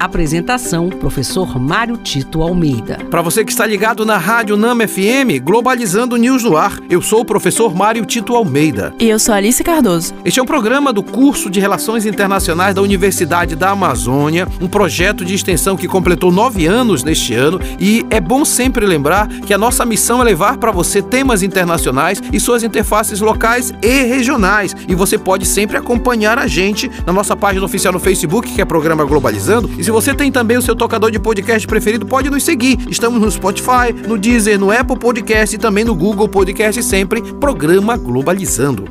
Apresentação: Professor Mário Tito Almeida. Para você que está ligado na Rádio Nama FM, Globalizando News no Ar, eu sou o professor Mário Tito Almeida. E eu sou Alice Cardoso. Este é um programa do curso de Relações Internacionais da Universidade da Amazônia, um projeto de extensão que completou nove anos neste ano. E é bom sempre lembrar que a nossa missão é levar para você temas internacionais e suas interfaces locais e regionais. E você pode sempre acompanhar a gente na nossa página oficial no Facebook, que é Programa Globalizando. E se você tem também o seu tocador de podcast preferido, pode nos seguir. Estamos no Spotify, no Deezer, no Apple Podcast e também no Google Podcast, sempre Programa Globalizando.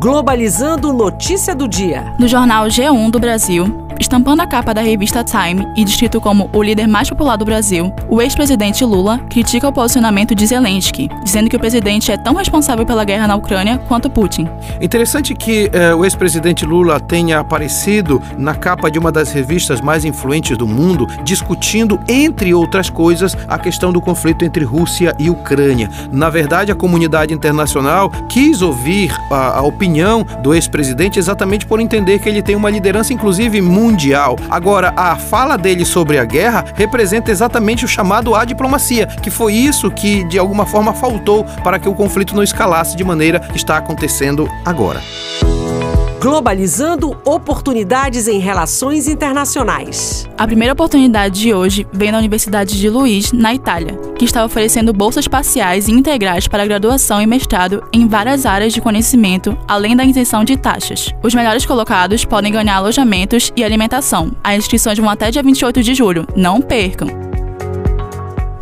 Globalizando notícia do dia. No jornal G1 do Brasil, estampando a capa da revista Time e descrito como o líder mais popular do Brasil, o ex-presidente Lula critica o posicionamento de Zelensky, dizendo que o presidente é tão responsável pela guerra na Ucrânia quanto Putin. Interessante que eh, o ex-presidente Lula tenha aparecido na capa de uma das revistas mais influentes do mundo, discutindo, entre outras coisas, a questão do conflito entre Rússia e Ucrânia. Na verdade, a comunidade internacional quis ouvir a, a opinião do ex-presidente exatamente por entender que ele tem uma liderança, inclusive, muito mundial. Agora, a fala dele sobre a guerra representa exatamente o chamado à diplomacia, que foi isso que de alguma forma faltou para que o conflito não escalasse de maneira que está acontecendo agora. Globalizando oportunidades em relações internacionais. A primeira oportunidade de hoje vem da Universidade de Luiz, na Itália, que está oferecendo bolsas parciais e integrais para graduação e mestrado em várias áreas de conhecimento, além da isenção de taxas. Os melhores colocados podem ganhar alojamentos e alimentação. As inscrições vão até dia 28 de julho. Não percam!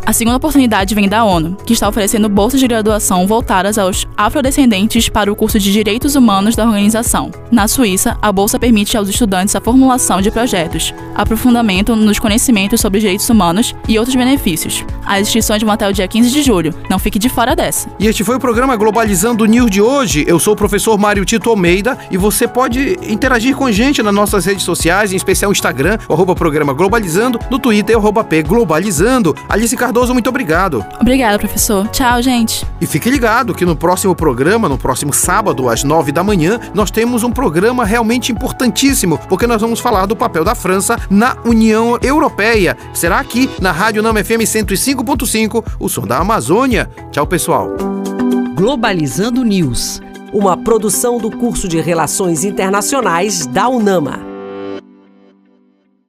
A segunda oportunidade vem da ONU, que está oferecendo bolsas de graduação voltadas aos afrodescendentes para o curso de Direitos Humanos da organização. Na Suíça, a bolsa permite aos estudantes a formulação de projetos, aprofundamento nos conhecimentos sobre direitos humanos e outros benefícios. As inscrições vão até o dia 15 de julho. Não fique de fora dessa. E este foi o programa Globalizando News de hoje. Eu sou o professor Mário Tito Almeida e você pode interagir com a gente nas nossas redes sociais, em especial o Instagram, o programa Globalizando, no Twitter, o arroba P Globalizando. Alice Cardoso Cardoso, muito obrigado. Obrigada, professor. Tchau, gente. E fique ligado que no próximo programa, no próximo sábado, às nove da manhã, nós temos um programa realmente importantíssimo, porque nós vamos falar do papel da França na União Europeia. Será aqui na Rádio Nama FM 105.5, o som da Amazônia. Tchau, pessoal. Globalizando News, uma produção do curso de Relações Internacionais da UNAMA.